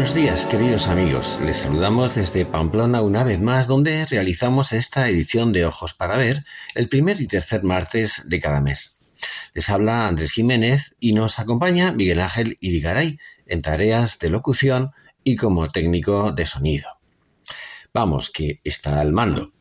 Buenos días, queridos amigos. Les saludamos desde Pamplona una vez más, donde realizamos esta edición de Ojos para Ver el primer y tercer martes de cada mes. Les habla Andrés Jiménez y nos acompaña Miguel Ángel Irigaray en tareas de locución y como técnico de sonido. Vamos, que está al mando.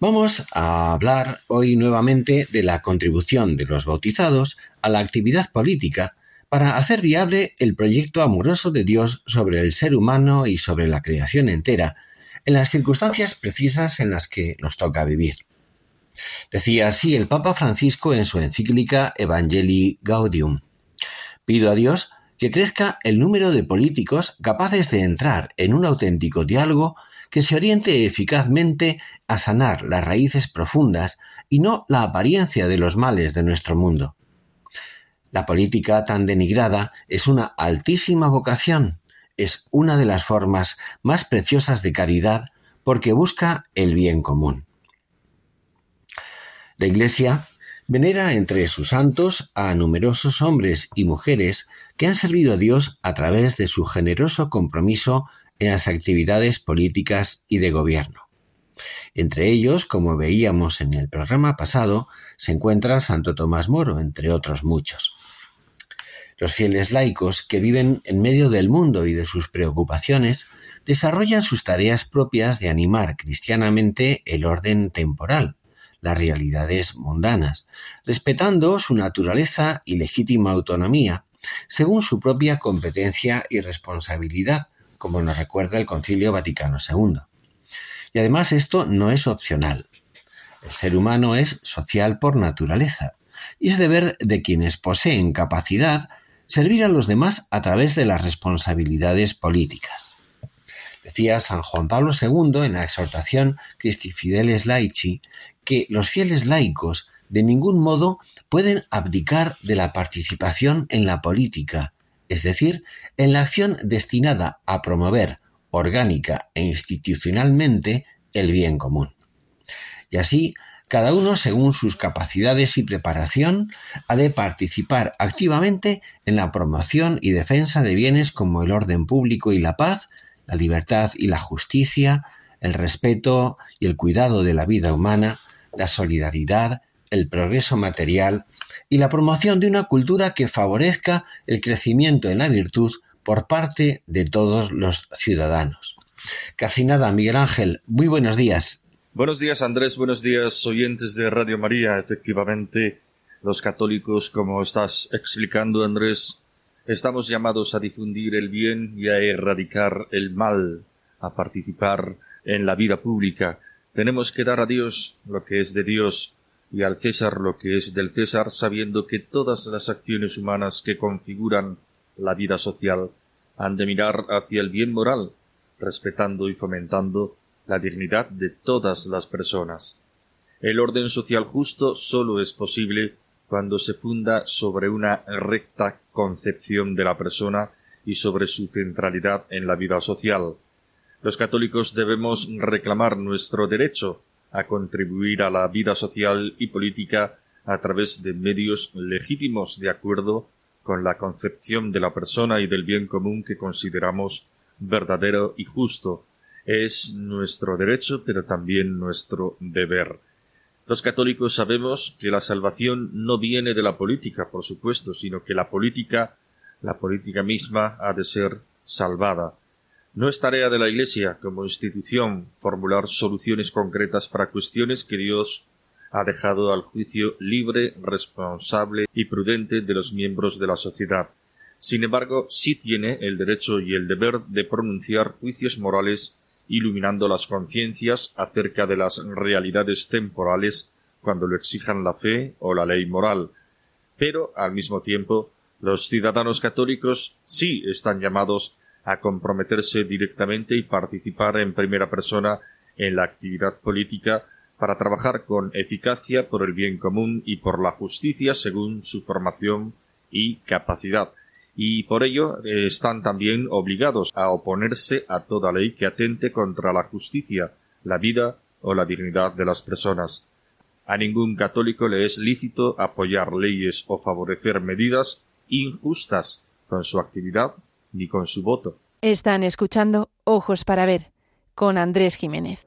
Vamos a hablar hoy nuevamente de la contribución de los bautizados a la actividad política para hacer viable el proyecto amoroso de Dios sobre el ser humano y sobre la creación entera, en las circunstancias precisas en las que nos toca vivir. Decía así el Papa Francisco en su encíclica Evangelii Gaudium. Pido a Dios que crezca el número de políticos capaces de entrar en un auténtico diálogo que se oriente eficazmente a sanar las raíces profundas y no la apariencia de los males de nuestro mundo. La política tan denigrada es una altísima vocación, es una de las formas más preciosas de caridad porque busca el bien común. La Iglesia venera entre sus santos a numerosos hombres y mujeres que han servido a Dios a través de su generoso compromiso en las actividades políticas y de gobierno. Entre ellos, como veíamos en el programa pasado, se encuentra Santo Tomás Moro, entre otros muchos. Los fieles laicos, que viven en medio del mundo y de sus preocupaciones, desarrollan sus tareas propias de animar cristianamente el orden temporal, las realidades mundanas, respetando su naturaleza y legítima autonomía, según su propia competencia y responsabilidad, como nos recuerda el Concilio Vaticano II. Y además esto no es opcional. El ser humano es social por naturaleza, y es deber de quienes poseen capacidad servir a los demás a través de las responsabilidades políticas. Decía San Juan Pablo II en la exhortación Christi Fideles Laici que los fieles laicos de ningún modo pueden abdicar de la participación en la política, es decir, en la acción destinada a promover orgánica e institucionalmente el bien común. Y así cada uno, según sus capacidades y preparación, ha de participar activamente en la promoción y defensa de bienes como el orden público y la paz, la libertad y la justicia, el respeto y el cuidado de la vida humana, la solidaridad, el progreso material y la promoción de una cultura que favorezca el crecimiento en la virtud por parte de todos los ciudadanos. Casi nada, Miguel Ángel. Muy buenos días. Buenos días Andrés, buenos días oyentes de Radio María. Efectivamente, los católicos, como estás explicando Andrés, estamos llamados a difundir el bien y a erradicar el mal, a participar en la vida pública. Tenemos que dar a Dios lo que es de Dios y al César lo que es del César, sabiendo que todas las acciones humanas que configuran la vida social han de mirar hacia el bien moral, respetando y fomentando la dignidad de todas las personas. El orden social justo sólo es posible cuando se funda sobre una recta concepción de la persona y sobre su centralidad en la vida social. Los católicos debemos reclamar nuestro derecho a contribuir a la vida social y política a través de medios legítimos de acuerdo con la concepción de la persona y del bien común que consideramos verdadero y justo, es nuestro derecho, pero también nuestro deber. Los católicos sabemos que la salvación no viene de la política, por supuesto, sino que la política, la política misma, ha de ser salvada. No es tarea de la Iglesia, como institución, formular soluciones concretas para cuestiones que Dios ha dejado al juicio libre, responsable y prudente de los miembros de la sociedad. Sin embargo, sí tiene el derecho y el deber de pronunciar juicios morales iluminando las conciencias acerca de las realidades temporales cuando lo exijan la fe o la ley moral. Pero, al mismo tiempo, los ciudadanos católicos sí están llamados a comprometerse directamente y participar en primera persona en la actividad política para trabajar con eficacia por el bien común y por la justicia según su formación y capacidad. Y por ello eh, están también obligados a oponerse a toda ley que atente contra la justicia, la vida o la dignidad de las personas. A ningún católico le es lícito apoyar leyes o favorecer medidas injustas con su actividad ni con su voto. Están escuchando Ojos para Ver con Andrés Jiménez.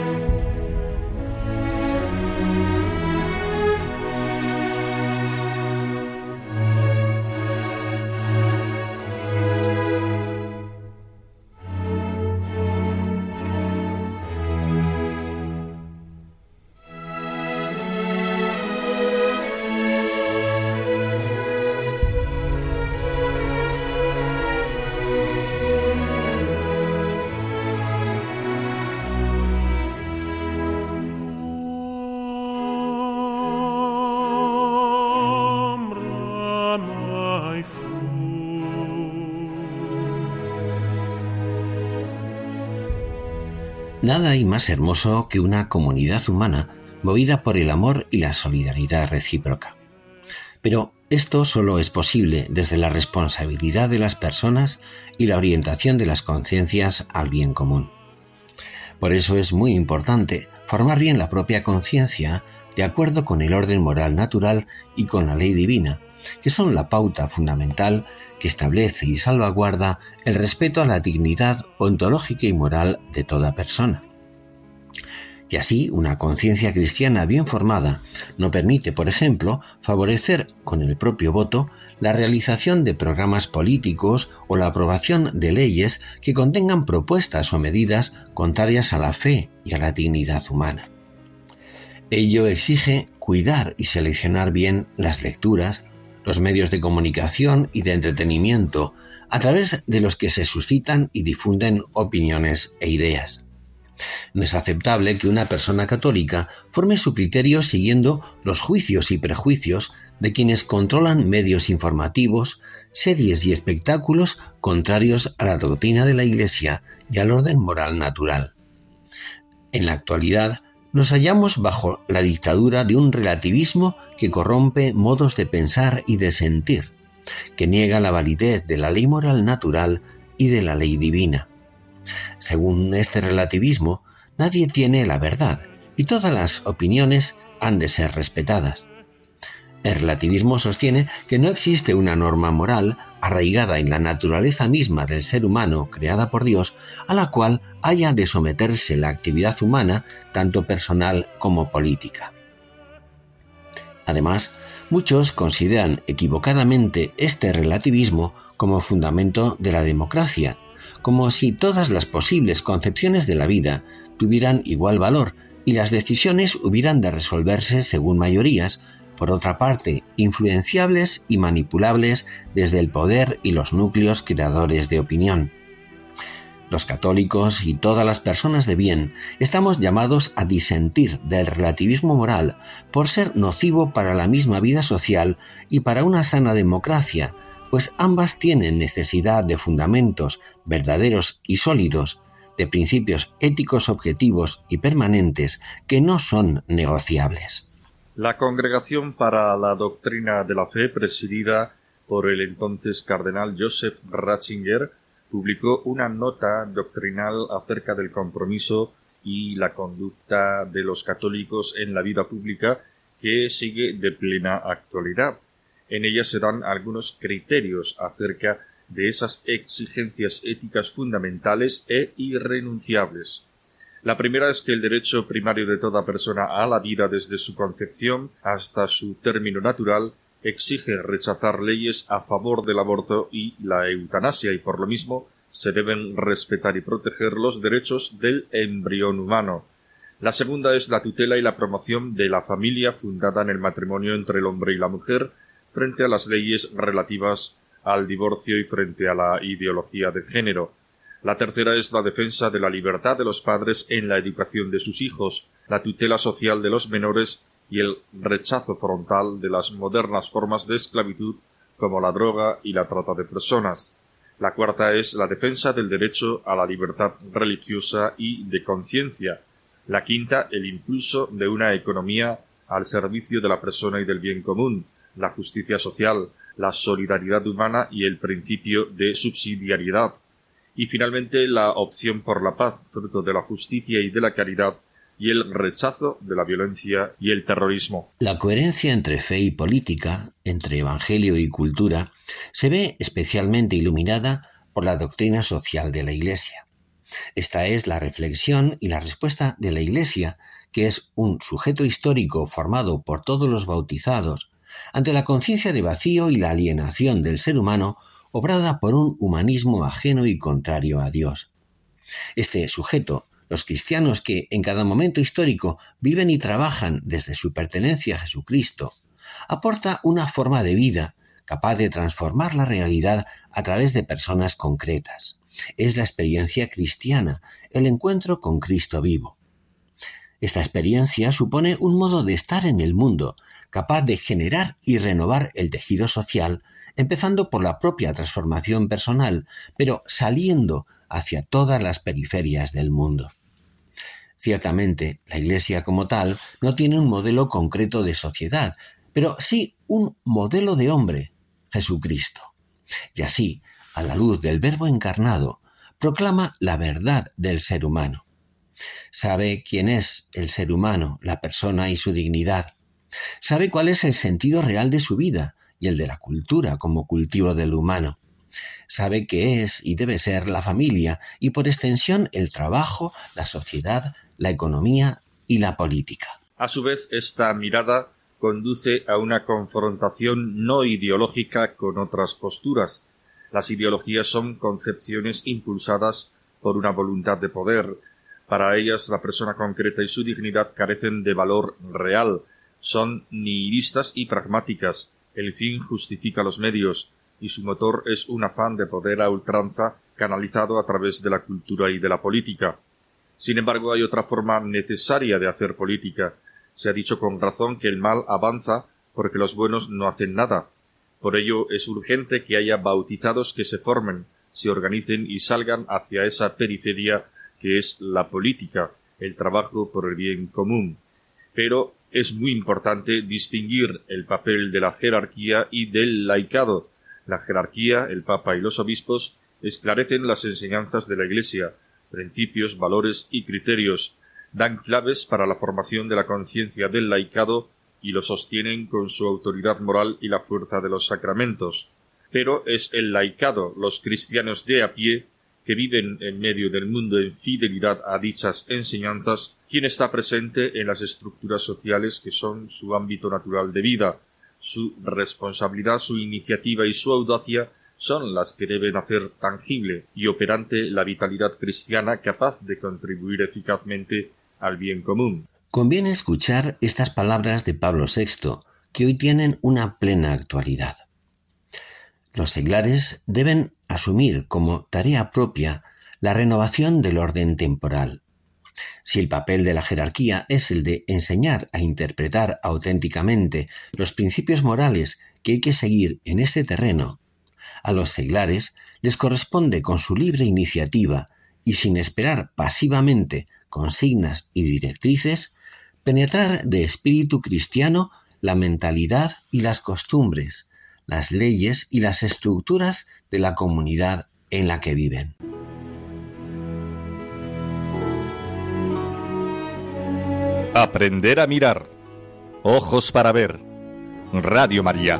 Nada hay más hermoso que una comunidad humana movida por el amor y la solidaridad recíproca. Pero esto solo es posible desde la responsabilidad de las personas y la orientación de las conciencias al bien común. Por eso es muy importante formar bien la propia conciencia de acuerdo con el orden moral natural y con la ley divina, que son la pauta fundamental que establece y salvaguarda el respeto a la dignidad ontológica y moral de toda persona. Y así, una conciencia cristiana bien formada no permite, por ejemplo, favorecer con el propio voto la realización de programas políticos o la aprobación de leyes que contengan propuestas o medidas contrarias a la fe y a la dignidad humana. Ello exige cuidar y seleccionar bien las lecturas, los medios de comunicación y de entretenimiento a través de los que se suscitan y difunden opiniones e ideas. No es aceptable que una persona católica forme su criterio siguiendo los juicios y prejuicios de quienes controlan medios informativos, series y espectáculos contrarios a la doctrina de la Iglesia y al orden moral natural. En la actualidad, nos hallamos bajo la dictadura de un relativismo que corrompe modos de pensar y de sentir, que niega la validez de la ley moral natural y de la ley divina. Según este relativismo, nadie tiene la verdad y todas las opiniones han de ser respetadas. El relativismo sostiene que no existe una norma moral arraigada en la naturaleza misma del ser humano creada por Dios, a la cual haya de someterse la actividad humana, tanto personal como política. Además, muchos consideran equivocadamente este relativismo como fundamento de la democracia, como si todas las posibles concepciones de la vida tuvieran igual valor y las decisiones hubieran de resolverse según mayorías, por otra parte, influenciables y manipulables desde el poder y los núcleos creadores de opinión. Los católicos y todas las personas de bien estamos llamados a disentir del relativismo moral por ser nocivo para la misma vida social y para una sana democracia, pues ambas tienen necesidad de fundamentos verdaderos y sólidos, de principios éticos objetivos y permanentes que no son negociables. La Congregación para la Doctrina de la Fe, presidida por el entonces cardenal Joseph Ratzinger, publicó una nota doctrinal acerca del compromiso y la conducta de los católicos en la vida pública que sigue de plena actualidad. En ella se dan algunos criterios acerca de esas exigencias éticas fundamentales e irrenunciables. La primera es que el derecho primario de toda persona a la vida desde su concepción hasta su término natural exige rechazar leyes a favor del aborto y la eutanasia y por lo mismo se deben respetar y proteger los derechos del embrión humano. La segunda es la tutela y la promoción de la familia fundada en el matrimonio entre el hombre y la mujer frente a las leyes relativas al divorcio y frente a la ideología de género. La tercera es la defensa de la libertad de los padres en la educación de sus hijos, la tutela social de los menores y el rechazo frontal de las modernas formas de esclavitud como la droga y la trata de personas. La cuarta es la defensa del derecho a la libertad religiosa y de conciencia. La quinta, el impulso de una economía al servicio de la persona y del bien común, la justicia social, la solidaridad humana y el principio de subsidiariedad. Y finalmente la opción por la paz, fruto de la justicia y de la caridad, y el rechazo de la violencia y el terrorismo. La coherencia entre fe y política, entre evangelio y cultura, se ve especialmente iluminada por la doctrina social de la Iglesia. Esta es la reflexión y la respuesta de la Iglesia, que es un sujeto histórico formado por todos los bautizados, ante la conciencia de vacío y la alienación del ser humano obrada por un humanismo ajeno y contrario a Dios. Este sujeto los cristianos que en cada momento histórico viven y trabajan desde su pertenencia a Jesucristo, aporta una forma de vida capaz de transformar la realidad a través de personas concretas. Es la experiencia cristiana, el encuentro con Cristo vivo. Esta experiencia supone un modo de estar en el mundo, capaz de generar y renovar el tejido social, empezando por la propia transformación personal, pero saliendo hacia todas las periferias del mundo. Ciertamente, la Iglesia como tal no tiene un modelo concreto de sociedad, pero sí un modelo de hombre, Jesucristo. Y así, a la luz del Verbo encarnado, proclama la verdad del ser humano. Sabe quién es el ser humano, la persona y su dignidad. Sabe cuál es el sentido real de su vida y el de la cultura como cultivo del humano. Sabe qué es y debe ser la familia y por extensión el trabajo, la sociedad, la economía y la política. A su vez, esta mirada conduce a una confrontación no ideológica con otras posturas. Las ideologías son concepciones impulsadas por una voluntad de poder. Para ellas la persona concreta y su dignidad carecen de valor real, son nihilistas y pragmáticas. El fin justifica los medios, y su motor es un afán de poder a ultranza canalizado a través de la cultura y de la política. Sin embargo, hay otra forma necesaria de hacer política. Se ha dicho con razón que el mal avanza porque los buenos no hacen nada. Por ello es urgente que haya bautizados que se formen, se organicen y salgan hacia esa periferia que es la política, el trabajo por el bien común. Pero es muy importante distinguir el papel de la jerarquía y del laicado. La jerarquía, el Papa y los obispos, esclarecen las enseñanzas de la Iglesia, principios, valores y criterios, dan claves para la formación de la conciencia del laicado y lo sostienen con su autoridad moral y la fuerza de los sacramentos. Pero es el laicado, los cristianos de a pie, que viven en medio del mundo en fidelidad a dichas enseñanzas, quien está presente en las estructuras sociales que son su ámbito natural de vida, su responsabilidad, su iniciativa y su audacia son las que deben hacer tangible y operante la vitalidad cristiana capaz de contribuir eficazmente al bien común. Conviene escuchar estas palabras de Pablo VI, que hoy tienen una plena actualidad. Los seglares deben asumir como tarea propia la renovación del orden temporal. Si el papel de la jerarquía es el de enseñar a interpretar auténticamente los principios morales que hay que seguir en este terreno, a los seglares les corresponde con su libre iniciativa y sin esperar pasivamente consignas y directrices, penetrar de espíritu cristiano la mentalidad y las costumbres, las leyes y las estructuras de la comunidad en la que viven. Aprender a mirar. Ojos para ver. Radio María.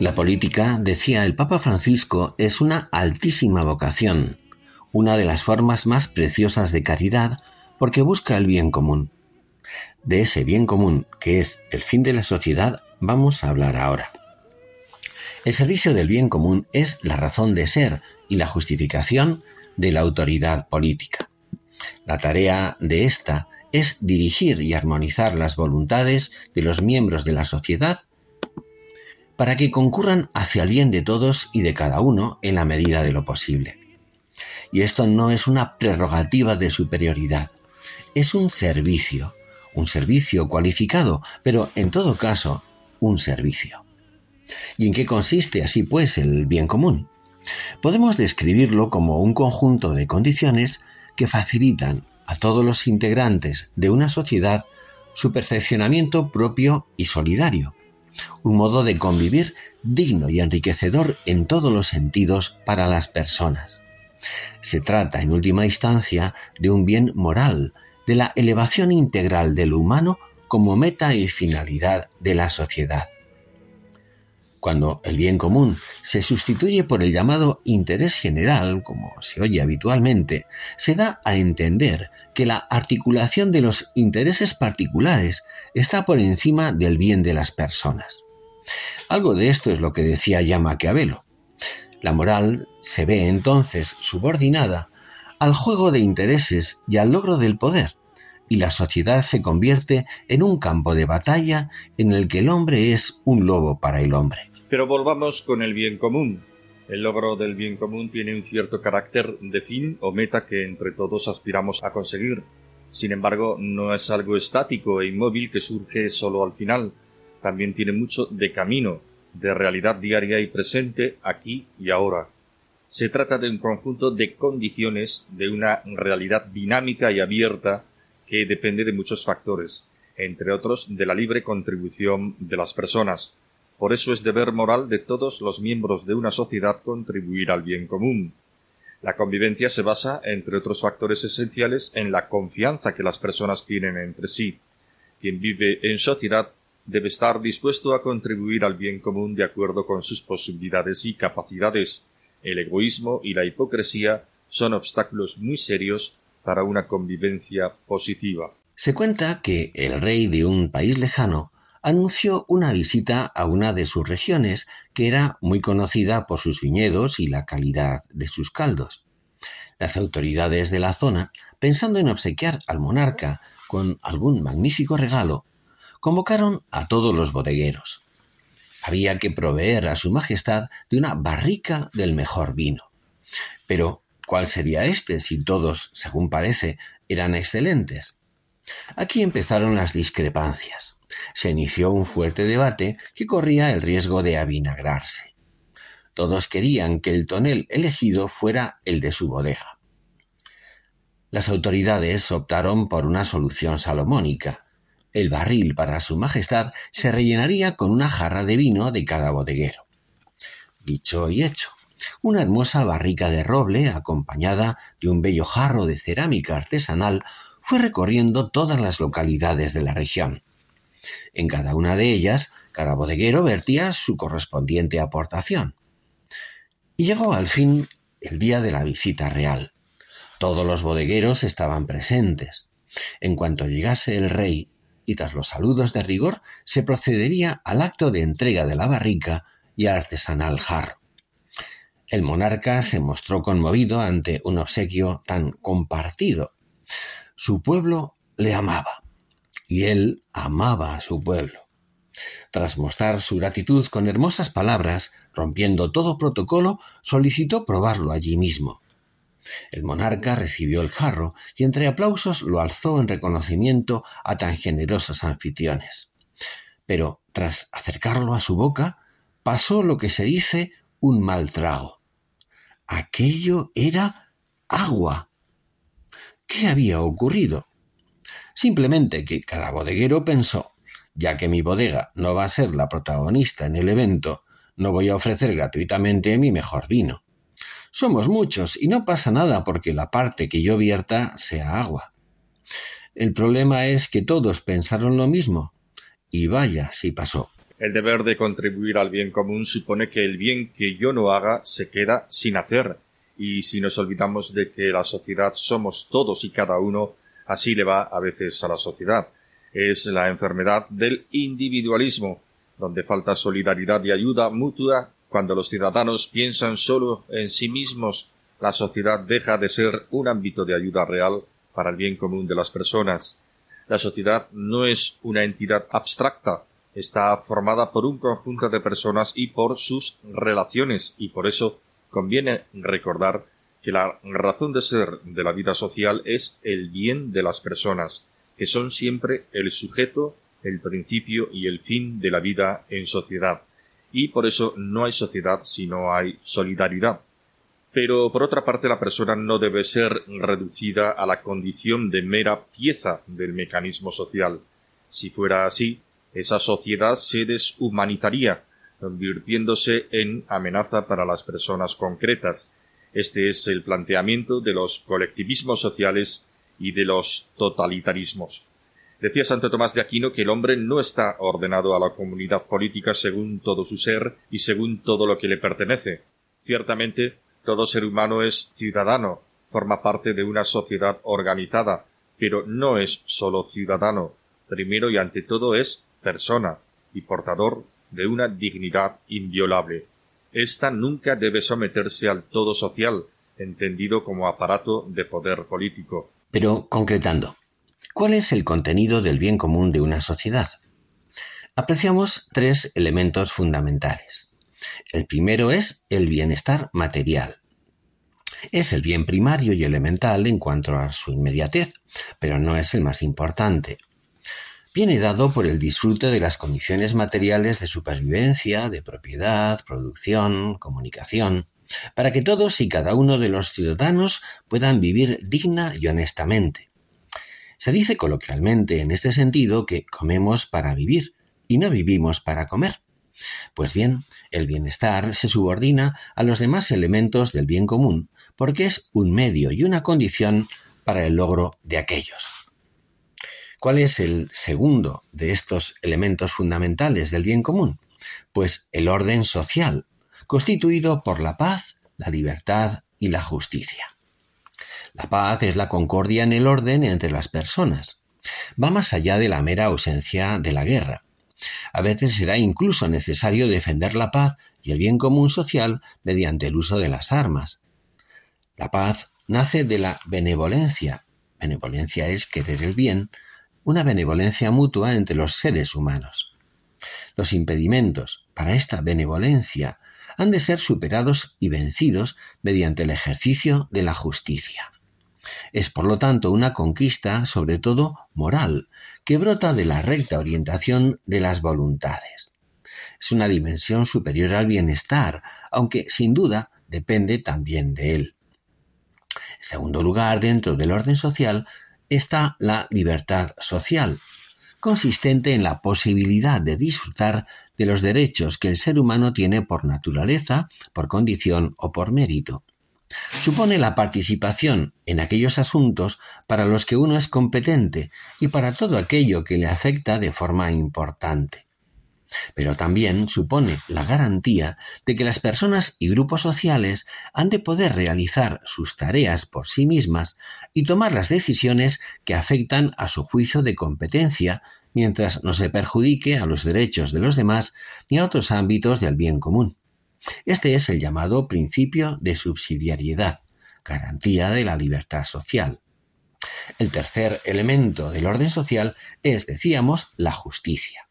La política, decía el Papa Francisco, es una altísima vocación, una de las formas más preciosas de caridad porque busca el bien común. De ese bien común, que es el fin de la sociedad, vamos a hablar ahora. El servicio del bien común es la razón de ser y la justificación de la autoridad política. La tarea de ésta es dirigir y armonizar las voluntades de los miembros de la sociedad para que concurran hacia el bien de todos y de cada uno en la medida de lo posible. Y esto no es una prerrogativa de superioridad, es un servicio, un servicio cualificado, pero en todo caso, un servicio. ¿Y en qué consiste así pues el bien común? Podemos describirlo como un conjunto de condiciones que facilitan a todos los integrantes de una sociedad su perfeccionamiento propio y solidario, un modo de convivir digno y enriquecedor en todos los sentidos para las personas. Se trata, en última instancia, de un bien moral, de la elevación integral del humano como meta y finalidad de la sociedad. Cuando el bien común se sustituye por el llamado interés general, como se oye habitualmente, se da a entender que la articulación de los intereses particulares está por encima del bien de las personas. Algo de esto es lo que decía ya Maquiavelo. La moral se ve entonces subordinada al juego de intereses y al logro del poder, y la sociedad se convierte en un campo de batalla en el que el hombre es un lobo para el hombre. Pero volvamos con el bien común. El logro del bien común tiene un cierto carácter de fin o meta que entre todos aspiramos a conseguir. Sin embargo, no es algo estático e inmóvil que surge solo al final. También tiene mucho de camino, de realidad diaria y presente aquí y ahora. Se trata de un conjunto de condiciones de una realidad dinámica y abierta que depende de muchos factores, entre otros de la libre contribución de las personas. Por eso es deber moral de todos los miembros de una sociedad contribuir al bien común. La convivencia se basa, entre otros factores esenciales, en la confianza que las personas tienen entre sí. Quien vive en sociedad debe estar dispuesto a contribuir al bien común de acuerdo con sus posibilidades y capacidades. El egoísmo y la hipocresía son obstáculos muy serios para una convivencia positiva. Se cuenta que el rey de un país lejano anunció una visita a una de sus regiones que era muy conocida por sus viñedos y la calidad de sus caldos. Las autoridades de la zona, pensando en obsequiar al monarca con algún magnífico regalo, convocaron a todos los bodegueros. Había que proveer a su Majestad de una barrica del mejor vino. Pero, ¿cuál sería este si todos, según parece, eran excelentes? Aquí empezaron las discrepancias se inició un fuerte debate que corría el riesgo de avinagrarse. Todos querían que el tonel elegido fuera el de su bodega. Las autoridades optaron por una solución salomónica. El barril para su majestad se rellenaría con una jarra de vino de cada bodeguero. Dicho y hecho, una hermosa barrica de roble, acompañada de un bello jarro de cerámica artesanal, fue recorriendo todas las localidades de la región. En cada una de ellas, cada bodeguero vertía su correspondiente aportación. Y llegó al fin el día de la visita real. Todos los bodegueros estaban presentes. En cuanto llegase el rey, y tras los saludos de rigor, se procedería al acto de entrega de la barrica y artesanal jarro. El monarca se mostró conmovido ante un obsequio tan compartido. Su pueblo le amaba y él amaba a su pueblo. Tras mostrar su gratitud con hermosas palabras, rompiendo todo protocolo, solicitó probarlo allí mismo. El monarca recibió el jarro y entre aplausos lo alzó en reconocimiento a tan generosos anfitriones. Pero tras acercarlo a su boca, pasó lo que se dice un mal trago. Aquello era agua. ¿Qué había ocurrido? Simplemente que cada bodeguero pensó, ya que mi bodega no va a ser la protagonista en el evento, no voy a ofrecer gratuitamente mi mejor vino. Somos muchos y no pasa nada porque la parte que yo vierta sea agua. El problema es que todos pensaron lo mismo. Y vaya si pasó. El deber de contribuir al bien común supone que el bien que yo no haga se queda sin hacer, y si nos olvidamos de que la sociedad somos todos y cada uno, así le va a veces a la sociedad. Es la enfermedad del individualismo, donde falta solidaridad y ayuda mutua cuando los ciudadanos piensan solo en sí mismos, la sociedad deja de ser un ámbito de ayuda real para el bien común de las personas. La sociedad no es una entidad abstracta, está formada por un conjunto de personas y por sus relaciones, y por eso conviene recordar que la razón de ser de la vida social es el bien de las personas, que son siempre el sujeto, el principio y el fin de la vida en sociedad. Y por eso no hay sociedad si no hay solidaridad. Pero por otra parte la persona no debe ser reducida a la condición de mera pieza del mecanismo social. Si fuera así, esa sociedad se deshumanitaría, convirtiéndose en amenaza para las personas concretas. Este es el planteamiento de los colectivismos sociales y de los totalitarismos. Decía Santo Tomás de Aquino que el hombre no está ordenado a la comunidad política según todo su ser y según todo lo que le pertenece. Ciertamente, todo ser humano es ciudadano, forma parte de una sociedad organizada, pero no es solo ciudadano, primero y ante todo es persona y portador de una dignidad inviolable. Esta nunca debe someterse al todo social, entendido como aparato de poder político. Pero, concretando, ¿cuál es el contenido del bien común de una sociedad? Apreciamos tres elementos fundamentales. El primero es el bienestar material. Es el bien primario y elemental en cuanto a su inmediatez, pero no es el más importante viene dado por el disfrute de las condiciones materiales de supervivencia, de propiedad, producción, comunicación, para que todos y cada uno de los ciudadanos puedan vivir digna y honestamente. Se dice coloquialmente en este sentido que comemos para vivir y no vivimos para comer. Pues bien, el bienestar se subordina a los demás elementos del bien común, porque es un medio y una condición para el logro de aquellos. ¿Cuál es el segundo de estos elementos fundamentales del bien común? Pues el orden social, constituido por la paz, la libertad y la justicia. La paz es la concordia en el orden entre las personas. Va más allá de la mera ausencia de la guerra. A veces será incluso necesario defender la paz y el bien común social mediante el uso de las armas. La paz nace de la benevolencia. Benevolencia es querer el bien, una benevolencia mutua entre los seres humanos. Los impedimentos para esta benevolencia han de ser superados y vencidos mediante el ejercicio de la justicia. Es por lo tanto una conquista sobre todo moral, que brota de la recta orientación de las voluntades. Es una dimensión superior al bienestar, aunque sin duda depende también de él. En segundo lugar, dentro del orden social, está la libertad social, consistente en la posibilidad de disfrutar de los derechos que el ser humano tiene por naturaleza, por condición o por mérito. Supone la participación en aquellos asuntos para los que uno es competente y para todo aquello que le afecta de forma importante pero también supone la garantía de que las personas y grupos sociales han de poder realizar sus tareas por sí mismas y tomar las decisiones que afectan a su juicio de competencia mientras no se perjudique a los derechos de los demás ni a otros ámbitos del bien común. Este es el llamado principio de subsidiariedad, garantía de la libertad social. El tercer elemento del orden social es, decíamos, la justicia.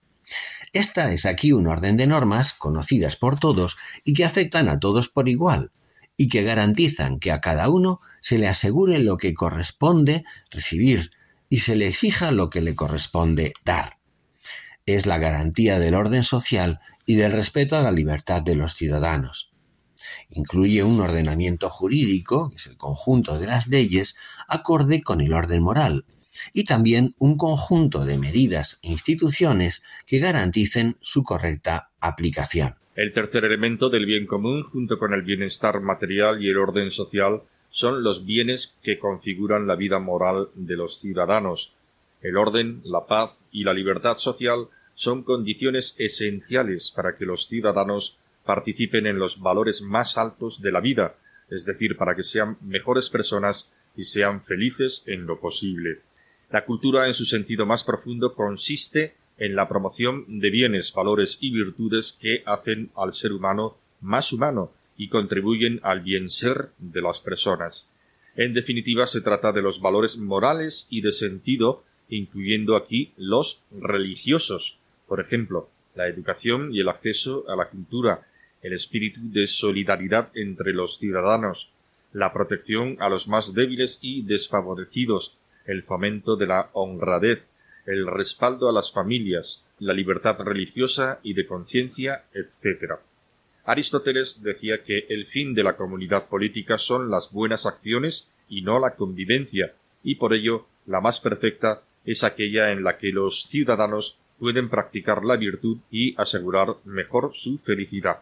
Esta es aquí un orden de normas conocidas por todos y que afectan a todos por igual, y que garantizan que a cada uno se le asegure lo que corresponde recibir y se le exija lo que le corresponde dar. Es la garantía del orden social y del respeto a la libertad de los ciudadanos. Incluye un ordenamiento jurídico, que es el conjunto de las leyes, acorde con el orden moral, y también un conjunto de medidas e instituciones que garanticen su correcta aplicación. El tercer elemento del bien común, junto con el bienestar material y el orden social, son los bienes que configuran la vida moral de los ciudadanos. El orden, la paz y la libertad social son condiciones esenciales para que los ciudadanos participen en los valores más altos de la vida, es decir, para que sean mejores personas y sean felices en lo posible. La cultura en su sentido más profundo consiste en la promoción de bienes, valores y virtudes que hacen al ser humano más humano y contribuyen al bien ser de las personas. En definitiva, se trata de los valores morales y de sentido, incluyendo aquí los religiosos, por ejemplo, la educación y el acceso a la cultura, el espíritu de solidaridad entre los ciudadanos, la protección a los más débiles y desfavorecidos, el fomento de la honradez, el respaldo a las familias, la libertad religiosa y de conciencia, etc. Aristóteles decía que el fin de la comunidad política son las buenas acciones y no la convivencia, y por ello la más perfecta es aquella en la que los ciudadanos pueden practicar la virtud y asegurar mejor su felicidad.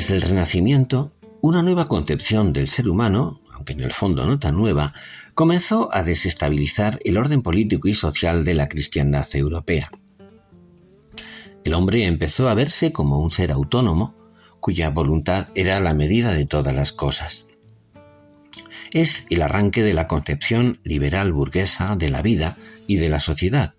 Desde el Renacimiento, una nueva concepción del ser humano, aunque en el fondo no tan nueva, comenzó a desestabilizar el orden político y social de la cristiandad europea. El hombre empezó a verse como un ser autónomo, cuya voluntad era la medida de todas las cosas. Es el arranque de la concepción liberal burguesa de la vida y de la sociedad,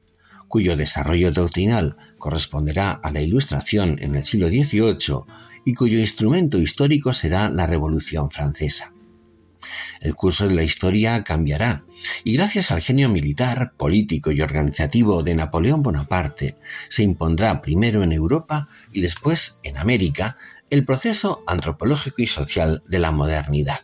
cuyo desarrollo doctrinal corresponderá a la Ilustración en el siglo XVIII y cuyo instrumento histórico será la Revolución Francesa. El curso de la historia cambiará, y gracias al genio militar, político y organizativo de Napoleón Bonaparte, se impondrá primero en Europa y después en América el proceso antropológico y social de la modernidad.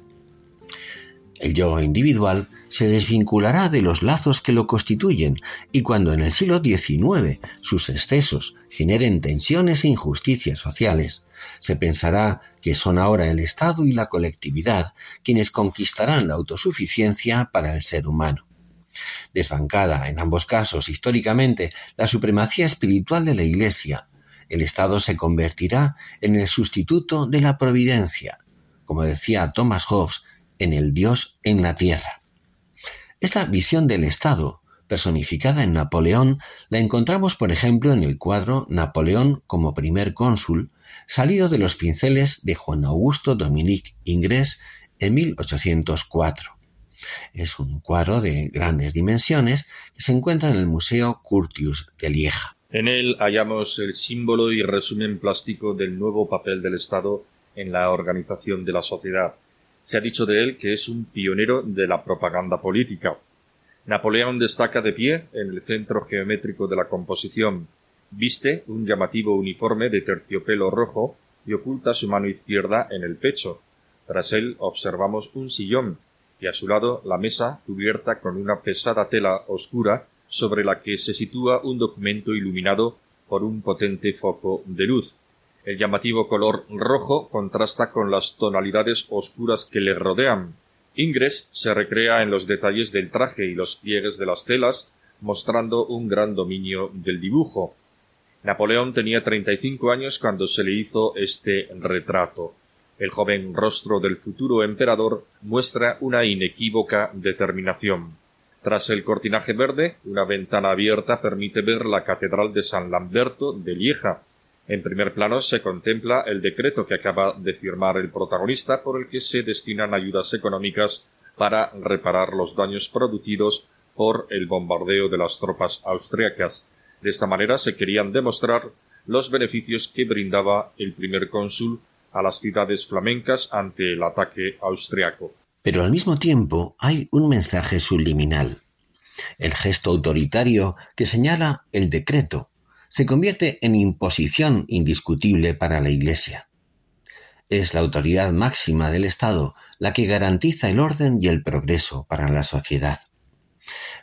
El yo individual se desvinculará de los lazos que lo constituyen y cuando en el siglo XIX sus excesos generen tensiones e injusticias sociales, se pensará que son ahora el Estado y la colectividad quienes conquistarán la autosuficiencia para el ser humano. Desbancada en ambos casos históricamente la supremacía espiritual de la Iglesia, el Estado se convertirá en el sustituto de la providencia, como decía Thomas Hobbes, en el Dios en la tierra. Esta visión del Estado, personificada en Napoleón, la encontramos, por ejemplo, en el cuadro Napoleón como primer cónsul, salido de los pinceles de Juan Augusto Dominique Ingres en 1804. Es un cuadro de grandes dimensiones que se encuentra en el Museo Curtius de Lieja. En él hallamos el símbolo y resumen plástico del nuevo papel del Estado en la organización de la sociedad. Se ha dicho de él que es un pionero de la propaganda política. Napoleón destaca de pie en el centro geométrico de la composición. Viste un llamativo uniforme de terciopelo rojo y oculta su mano izquierda en el pecho. Tras él observamos un sillón y a su lado la mesa cubierta con una pesada tela oscura sobre la que se sitúa un documento iluminado por un potente foco de luz. El llamativo color rojo contrasta con las tonalidades oscuras que le rodean. Ingres se recrea en los detalles del traje y los pliegues de las telas, mostrando un gran dominio del dibujo. Napoleón tenía treinta y cinco años cuando se le hizo este retrato. El joven rostro del futuro emperador muestra una inequívoca determinación. Tras el cortinaje verde, una ventana abierta permite ver la Catedral de San Lamberto de Lieja, en primer plano se contempla el decreto que acaba de firmar el protagonista por el que se destinan ayudas económicas para reparar los daños producidos por el bombardeo de las tropas austriacas. De esta manera se querían demostrar los beneficios que brindaba el primer cónsul a las ciudades flamencas ante el ataque austriaco. Pero al mismo tiempo hay un mensaje subliminal. El gesto autoritario que señala el decreto se convierte en imposición indiscutible para la Iglesia. Es la autoridad máxima del Estado la que garantiza el orden y el progreso para la sociedad.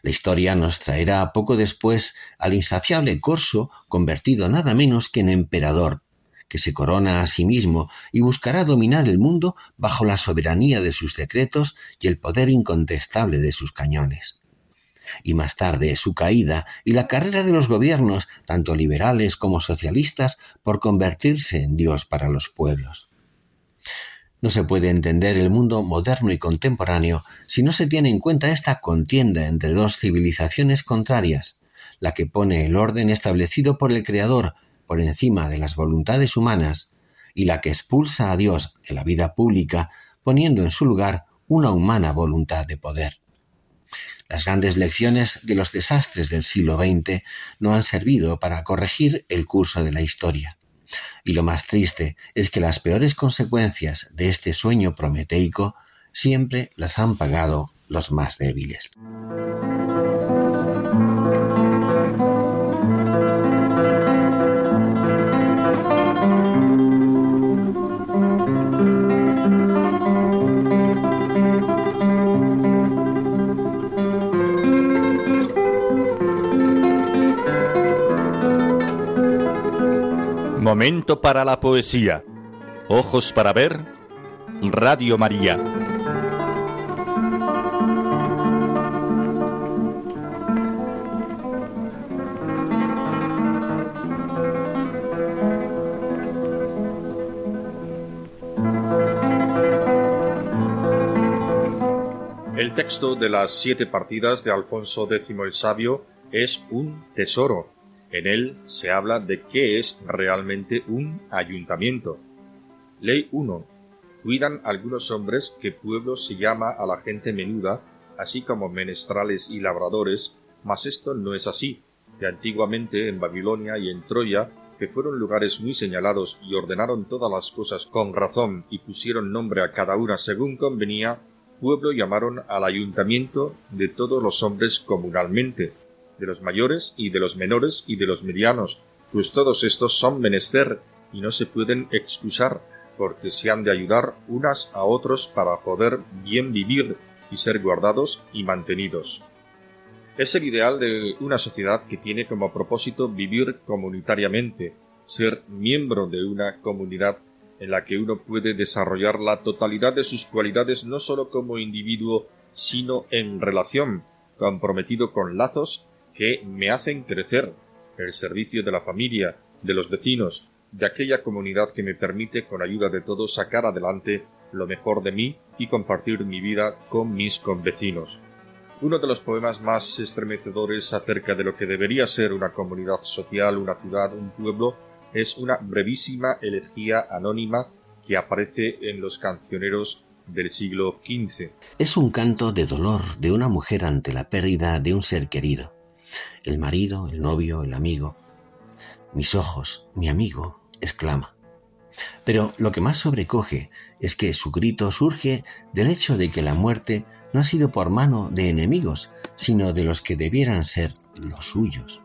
La historia nos traerá poco después al insaciable Corso convertido nada menos que en emperador, que se corona a sí mismo y buscará dominar el mundo bajo la soberanía de sus decretos y el poder incontestable de sus cañones. Y más tarde su caída y la carrera de los gobiernos, tanto liberales como socialistas, por convertirse en Dios para los pueblos. No se puede entender el mundo moderno y contemporáneo si no se tiene en cuenta esta contienda entre dos civilizaciones contrarias, la que pone el orden establecido por el Creador por encima de las voluntades humanas y la que expulsa a Dios de la vida pública poniendo en su lugar una humana voluntad de poder. Las grandes lecciones de los desastres del siglo XX no han servido para corregir el curso de la historia. Y lo más triste es que las peores consecuencias de este sueño prometeico siempre las han pagado los más débiles. Momento para la poesía. Ojos para ver. Radio María. El texto de las siete partidas de Alfonso X el Sabio es un tesoro en él se habla de qué es realmente un ayuntamiento. Ley 1. Cuidan algunos hombres que pueblo se llama a la gente menuda, así como menestrales y labradores, mas esto no es así, que antiguamente en Babilonia y en Troya, que fueron lugares muy señalados y ordenaron todas las cosas con razón y pusieron nombre a cada una según convenía, pueblo llamaron al ayuntamiento de todos los hombres comunalmente, de los mayores y de los menores y de los medianos, pues todos estos son menester y no se pueden excusar, porque se han de ayudar unas a otros para poder bien vivir y ser guardados y mantenidos. Es el ideal de una sociedad que tiene como propósito vivir comunitariamente, ser miembro de una comunidad en la que uno puede desarrollar la totalidad de sus cualidades no sólo como individuo, sino en relación, comprometido con lazos que me hacen crecer el servicio de la familia, de los vecinos, de aquella comunidad que me permite con ayuda de todos sacar adelante lo mejor de mí y compartir mi vida con mis convecinos. Uno de los poemas más estremecedores acerca de lo que debería ser una comunidad social, una ciudad, un pueblo, es una brevísima elegía anónima que aparece en los cancioneros del siglo XV. Es un canto de dolor de una mujer ante la pérdida de un ser querido el marido, el novio, el amigo. Mis ojos, mi amigo, exclama. Pero lo que más sobrecoge es que su grito surge del hecho de que la muerte no ha sido por mano de enemigos, sino de los que debieran ser los suyos.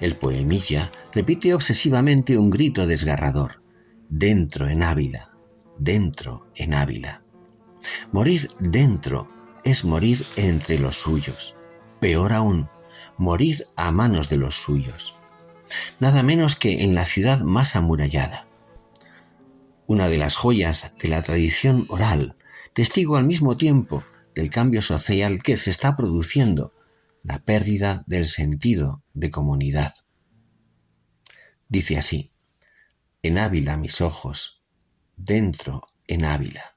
El poemilla repite obsesivamente un grito desgarrador, dentro en Ávila, dentro en Ávila. Morir dentro es morir entre los suyos. Peor aún, morir a manos de los suyos, nada menos que en la ciudad más amurallada. Una de las joyas de la tradición oral, testigo al mismo tiempo del cambio social que se está produciendo, la pérdida del sentido de comunidad. Dice así, en Ávila mis ojos, dentro en Ávila.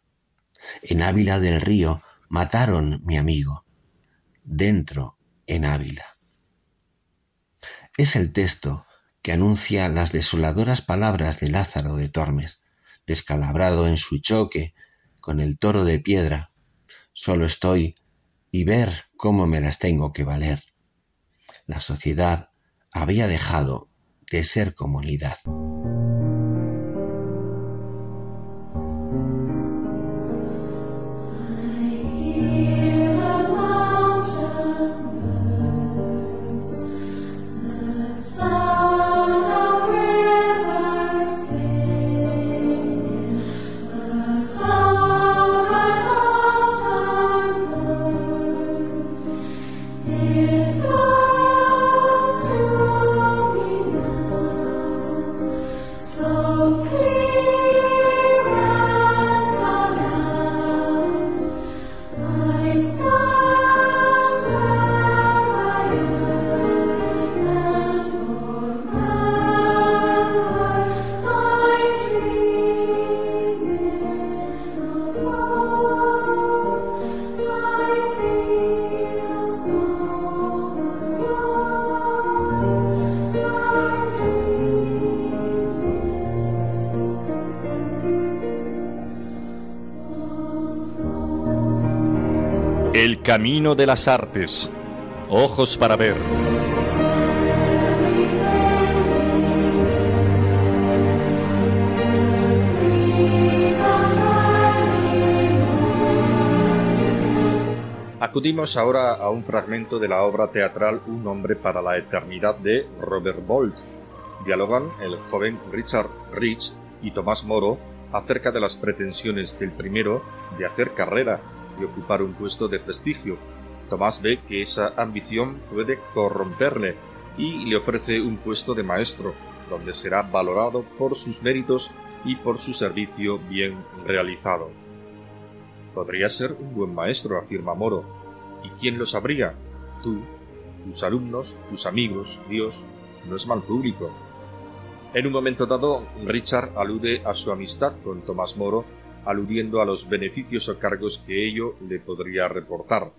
En Ávila del río mataron mi amigo, dentro en Ávila. Es el texto que anuncia las desoladoras palabras de Lázaro de Tormes, descalabrado en su choque con el toro de piedra. Solo estoy y ver cómo me las tengo que valer. La sociedad había dejado de ser comunidad. Camino de las Artes. Ojos para ver. Acudimos ahora a un fragmento de la obra teatral Un hombre para la eternidad de Robert Bolt. Dialogan el joven Richard Rich y Tomás Moro acerca de las pretensiones del primero de hacer carrera ocupar un puesto de prestigio. Tomás ve que esa ambición puede corromperle y le ofrece un puesto de maestro, donde será valorado por sus méritos y por su servicio bien realizado. Podría ser un buen maestro, afirma Moro. ¿Y quién lo sabría? Tú, tus alumnos, tus amigos, Dios, no es mal público. En un momento dado, Richard alude a su amistad con Tomás Moro aludiendo a los beneficios o cargos que ello le podría reportar.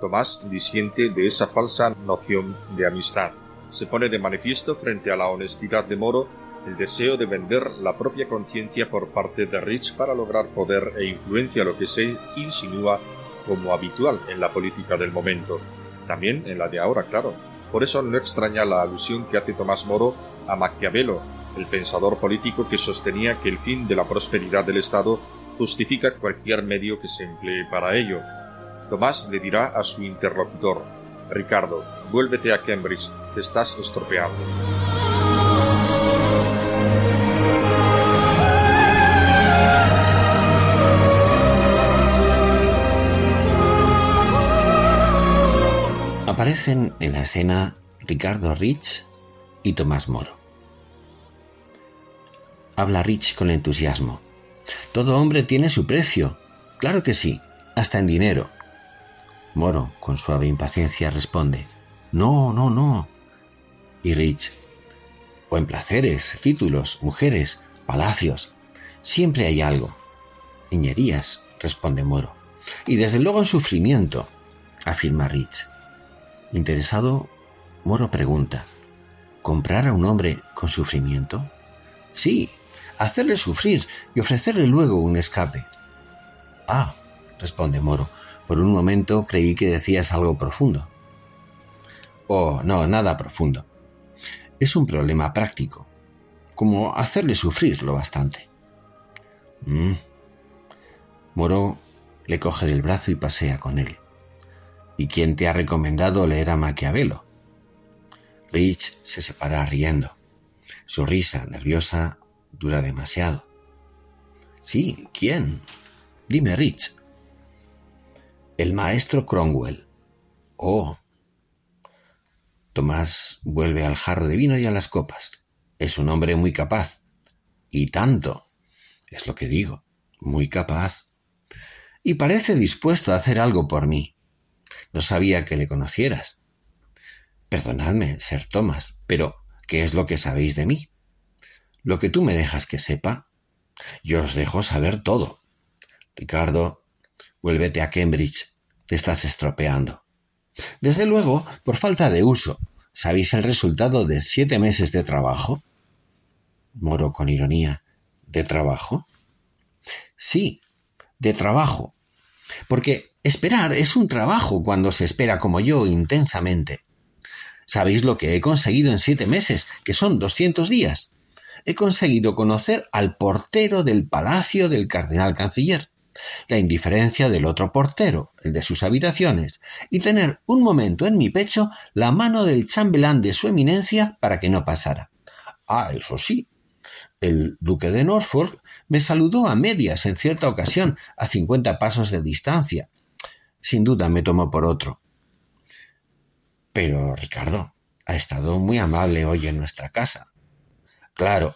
Tomás disiente de esa falsa noción de amistad. Se pone de manifiesto frente a la honestidad de Moro el deseo de vender la propia conciencia por parte de Rich para lograr poder e influencia, lo que se insinúa como habitual en la política del momento. También en la de ahora, claro. Por eso no extraña la alusión que hace Tomás Moro a Maquiavelo, el pensador político que sostenía que el fin de la prosperidad del Estado justifica cualquier medio que se emplee para ello. Tomás le dirá a su interlocutor, Ricardo, vuélvete a Cambridge, te estás estropeando. Aparecen en la escena Ricardo Rich y Tomás Moro. Habla Rich con entusiasmo. Todo hombre tiene su precio. Claro que sí, hasta en dinero. Moro, con suave impaciencia, responde, No, no, no. Y Rich, o en placeres, títulos, mujeres, palacios. Siempre hay algo. Niñerías, responde Moro. Y desde luego en sufrimiento, afirma Rich. Interesado, Moro pregunta, ¿comprar a un hombre con sufrimiento? Sí, hacerle sufrir y ofrecerle luego un escape. Ah, responde Moro, por un momento creí que decías algo profundo. Oh, no, nada profundo. Es un problema práctico, como hacerle sufrir lo bastante. Mm. Moro le coge del brazo y pasea con él. ¿Y quién te ha recomendado leer a Maquiavelo? Rich se separa riendo. Su risa nerviosa dura demasiado. Sí, ¿quién? Dime, Rich. El maestro Cromwell. Oh. Tomás vuelve al jarro de vino y a las copas. Es un hombre muy capaz. Y tanto. Es lo que digo. Muy capaz. Y parece dispuesto a hacer algo por mí. No sabía que le conocieras. Perdonadme, Sir Thomas, pero ¿qué es lo que sabéis de mí? Lo que tú me dejas que sepa, yo os dejo saber todo. Ricardo, vuélvete a Cambridge, te estás estropeando. Desde luego, por falta de uso. ¿Sabéis el resultado de siete meses de trabajo? Moro con ironía. ¿De trabajo? Sí, de trabajo. Porque esperar es un trabajo cuando se espera como yo intensamente. ¿Sabéis lo que he conseguido en siete meses, que son doscientos días? He conseguido conocer al portero del palacio del cardenal canciller, la indiferencia del otro portero, el de sus habitaciones, y tener un momento en mi pecho la mano del chambelán de su eminencia para que no pasara. Ah, eso sí. El duque de Norfolk me saludó a medias en cierta ocasión, a cincuenta pasos de distancia. Sin duda me tomó por otro. Pero Ricardo ha estado muy amable hoy en nuestra casa. Claro,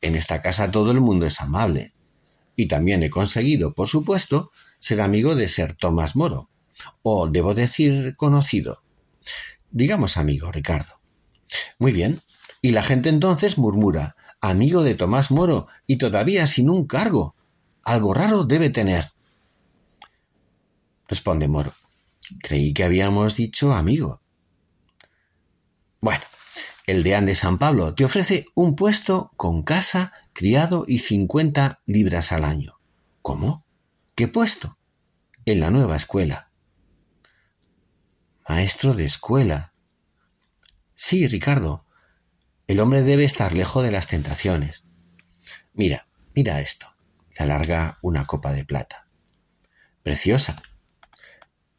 en esta casa todo el mundo es amable. Y también he conseguido, por supuesto, ser amigo de Sir Tomás Moro. O debo decir conocido. Digamos amigo, Ricardo. Muy bien. Y la gente entonces murmura, amigo de Tomás Moro y todavía sin un cargo. Algo raro debe tener. Responde Moro. Creí que habíamos dicho amigo. Bueno, el deán de San Pablo te ofrece un puesto con casa, criado y cincuenta libras al año. ¿Cómo? ¿Qué puesto? En la nueva escuela. Maestro de escuela. Sí, Ricardo. El hombre debe estar lejos de las tentaciones. Mira, mira esto. Le alarga una copa de plata. Preciosa.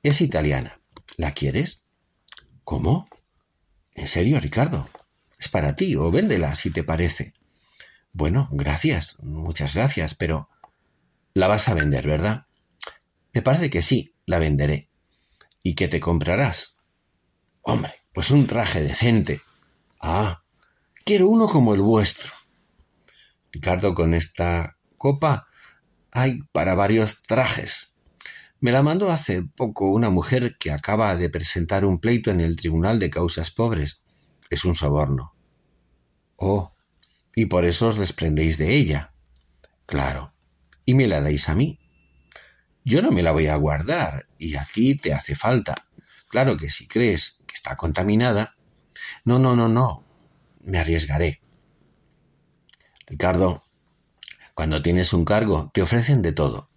Es italiana. ¿La quieres? ¿Cómo? ¿En serio, Ricardo? Es para ti, o véndela si te parece. Bueno, gracias, muchas gracias, pero... La vas a vender, ¿verdad? Me parece que sí, la venderé. ¿Y qué te comprarás? Hombre, pues un traje decente. Ah, quiero uno como el vuestro. Ricardo, con esta copa hay para varios trajes. Me la mandó hace poco una mujer que acaba de presentar un pleito en el Tribunal de Causas Pobres. Es un soborno. Oh, y por eso os desprendéis de ella. Claro. Y me la dais a mí. Yo no me la voy a guardar, y a ti te hace falta. Claro que si crees que está contaminada. No, no, no, no. Me arriesgaré. Ricardo, cuando tienes un cargo, te ofrecen de todo.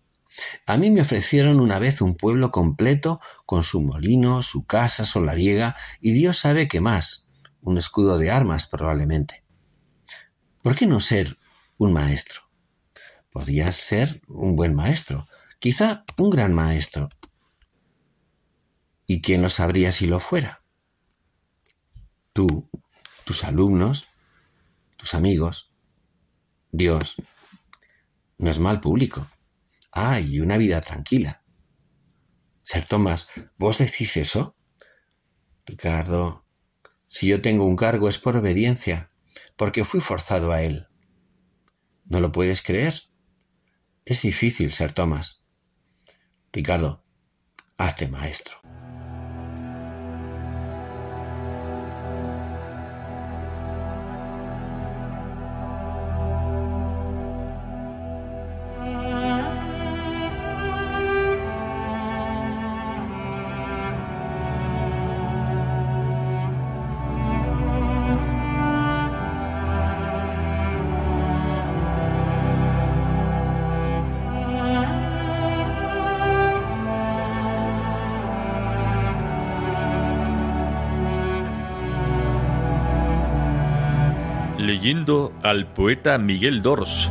A mí me ofrecieron una vez un pueblo completo con su molino, su casa solariega y Dios sabe qué más, un escudo de armas probablemente. ¿Por qué no ser un maestro? Podrías ser un buen maestro, quizá un gran maestro. ¿Y quién lo sabría si lo fuera? Tú, tus alumnos, tus amigos, Dios. No es mal público. Ah, y una vida tranquila. Ser Tomás, ¿vos decís eso? Ricardo, si yo tengo un cargo es por obediencia, porque fui forzado a él. ¿No lo puedes creer? Es difícil ser Tomás. Ricardo, hazte maestro. Al poeta Miguel Dors.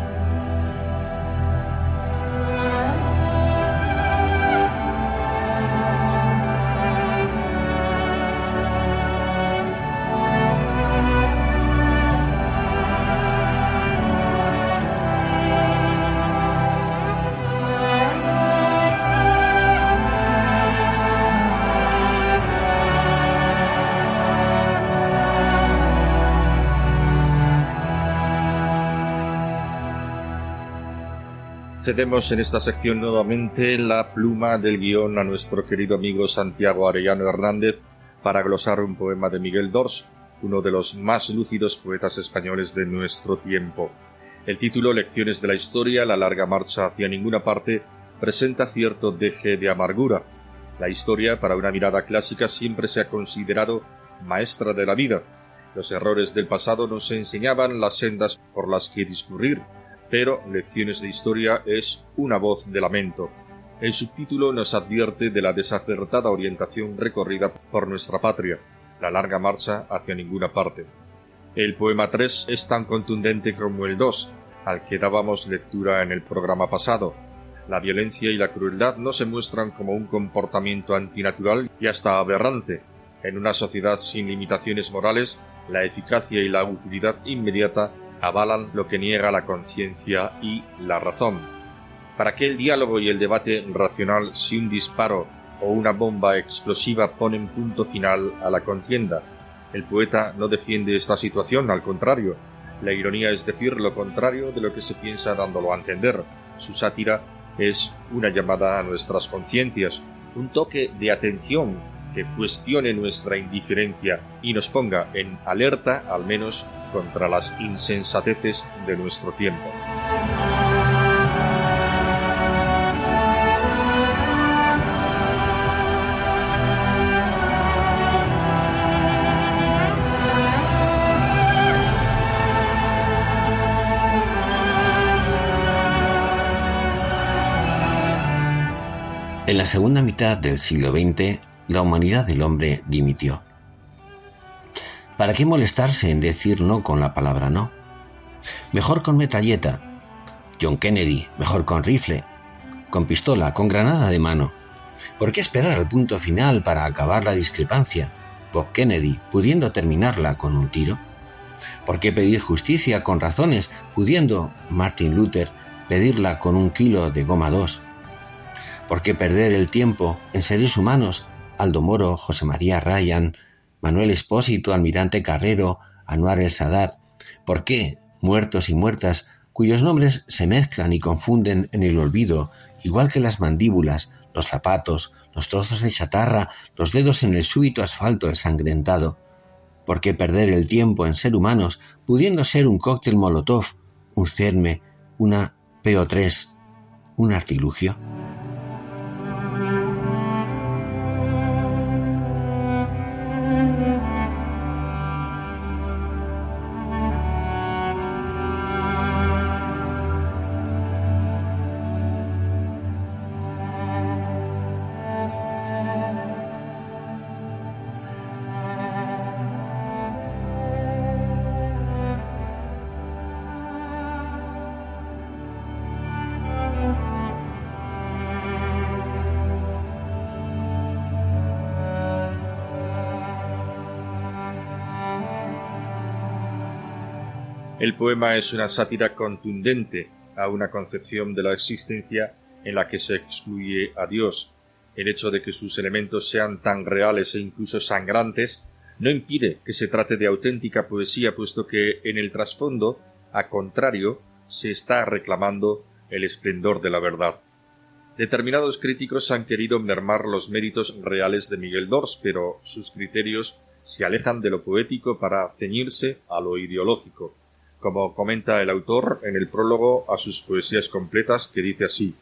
En esta sección nuevamente la pluma del guion a nuestro querido amigo Santiago Arellano Hernández para glosar un poema de Miguel Dors, uno de los más lúcidos poetas españoles de nuestro tiempo. El título Lecciones de la Historia, la larga marcha hacia ninguna parte, presenta cierto deje de amargura. La historia, para una mirada clásica, siempre se ha considerado maestra de la vida. Los errores del pasado nos enseñaban las sendas por las que discurrir, pero Lecciones de Historia es una voz de lamento. El subtítulo nos advierte de la desacertada orientación recorrida por nuestra patria. la larga marcha hacia ninguna parte. El poema 3 es tan contundente como el 2, al que dábamos lectura en el programa pasado. La violencia y la crueldad no se muestran como un comportamiento antinatural y hasta aberrante. En una sociedad sin limitaciones morales, la eficacia y la utilidad inmediata avalan lo que niega la conciencia y la razón. ¿Para qué el diálogo y el debate racional si un disparo o una bomba explosiva ponen punto final a la contienda? El poeta no defiende esta situación, al contrario. La ironía es decir lo contrario de lo que se piensa dándolo a entender. Su sátira es una llamada a nuestras conciencias, un toque de atención que cuestione nuestra indiferencia y nos ponga en alerta al menos contra las insensateces de nuestro tiempo. En la segunda mitad del siglo XX, la humanidad del hombre dimitió. ¿Para qué molestarse en decir no con la palabra no? Mejor con metralleta. John Kennedy, mejor con rifle, con pistola, con granada de mano. ¿Por qué esperar al punto final para acabar la discrepancia? Bob Kennedy, pudiendo terminarla con un tiro. ¿Por qué pedir justicia con razones, pudiendo Martin Luther pedirla con un kilo de goma 2? ¿Por qué perder el tiempo en seres humanos? Aldo Moro, José María Ryan, Manuel Espósito, Almirante Carrero, Anuar el Sadat. ¿Por qué muertos y muertas cuyos nombres se mezclan y confunden en el olvido, igual que las mandíbulas, los zapatos, los trozos de chatarra, los dedos en el súbito asfalto ensangrentado? ¿Por qué perder el tiempo en ser humanos, pudiendo ser un cóctel molotov, un CERME, una PO3, un artilugio? El poema es una sátira contundente a una concepción de la existencia en la que se excluye a Dios. El hecho de que sus elementos sean tan reales e incluso sangrantes no impide que se trate de auténtica poesía, puesto que en el trasfondo, a contrario, se está reclamando el esplendor de la verdad. Determinados críticos han querido mermar los méritos reales de Miguel Dors, pero sus criterios se alejan de lo poético para ceñirse a lo ideológico como comenta el autor en el prólogo a sus poesías completas, que dice así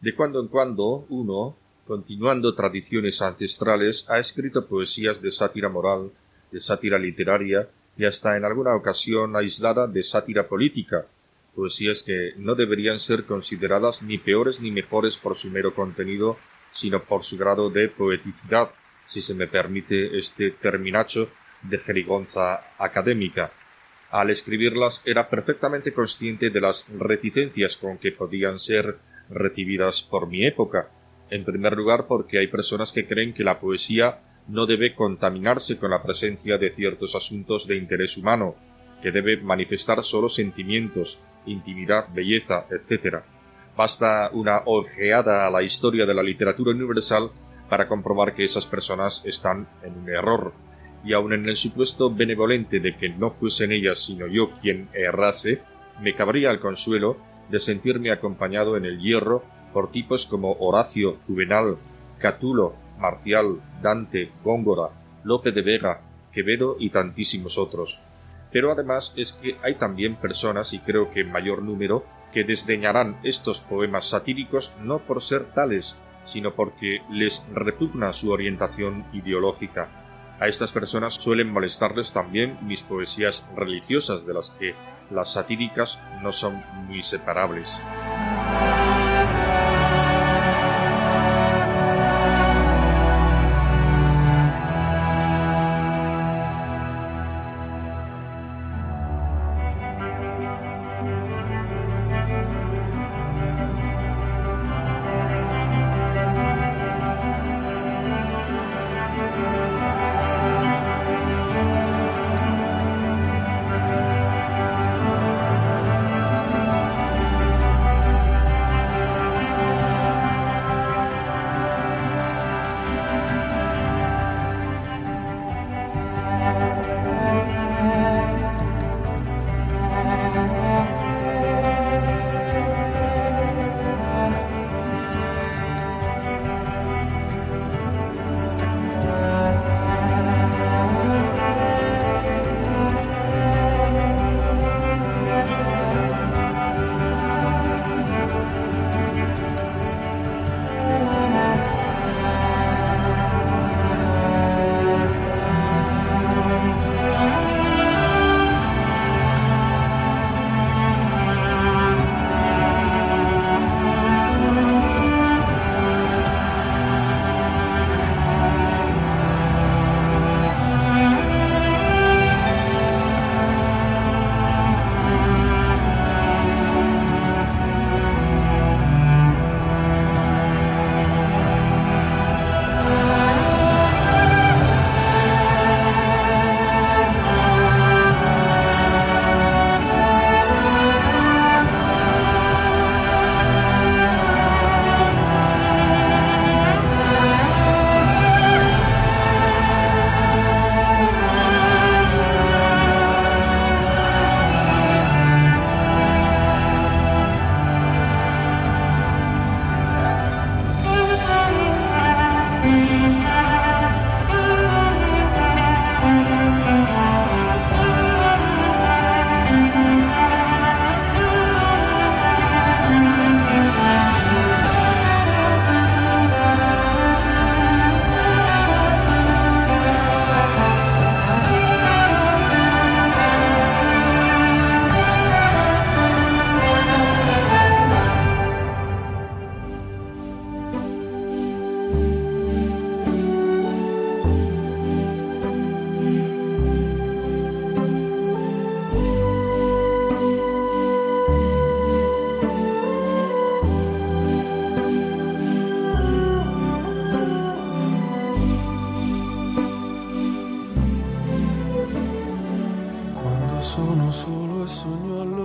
De cuando en cuando uno, continuando tradiciones ancestrales, ha escrito poesías de sátira moral, de sátira literaria y hasta en alguna ocasión aislada de sátira política, poesías que no deberían ser consideradas ni peores ni mejores por su mero contenido, sino por su grado de poeticidad, si se me permite este terminacho de jerigonza académica al escribirlas era perfectamente consciente de las reticencias con que podían ser recibidas por mi época. En primer lugar, porque hay personas que creen que la poesía no debe contaminarse con la presencia de ciertos asuntos de interés humano, que debe manifestar solo sentimientos, intimidad, belleza, etc. Basta una ojeada a la historia de la literatura universal para comprobar que esas personas están en un error y aun en el supuesto benevolente de que no fuesen ellas sino yo quien errase, me cabría el consuelo de sentirme acompañado en el hierro por tipos como Horacio, Juvenal, Catulo, Marcial, Dante, Góngora, Lope de Vega, Quevedo y tantísimos otros. Pero además es que hay también personas, y creo que en mayor número, que desdeñarán estos poemas satíricos no por ser tales, sino porque les repugna su orientación ideológica a estas personas suelen molestarles también mis poesías religiosas, de las que las satíricas no son muy separables.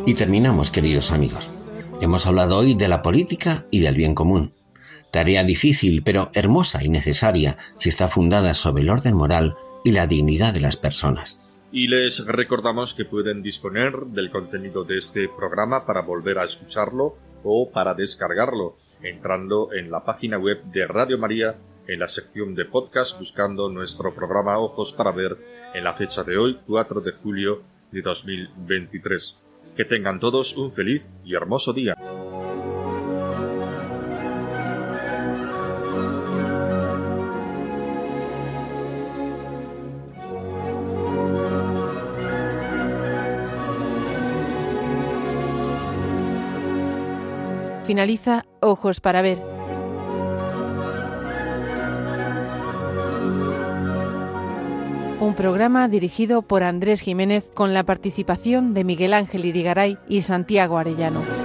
Y terminamos, queridos amigos. Hemos hablado hoy de la política y del bien común. Tarea difícil, pero hermosa y necesaria si está fundada sobre el orden moral y la dignidad de las personas. Y les recordamos que pueden disponer del contenido de este programa para volver a escucharlo o para descargarlo entrando en la página web de Radio María en la sección de podcast buscando nuestro programa Ojos para Ver en la fecha de hoy, 4 de julio de 2023. Que tengan todos un feliz y hermoso día. Finaliza Ojos para Ver. Un programa dirigido por Andrés Jiménez con la participación de Miguel Ángel Irigaray y Santiago Arellano.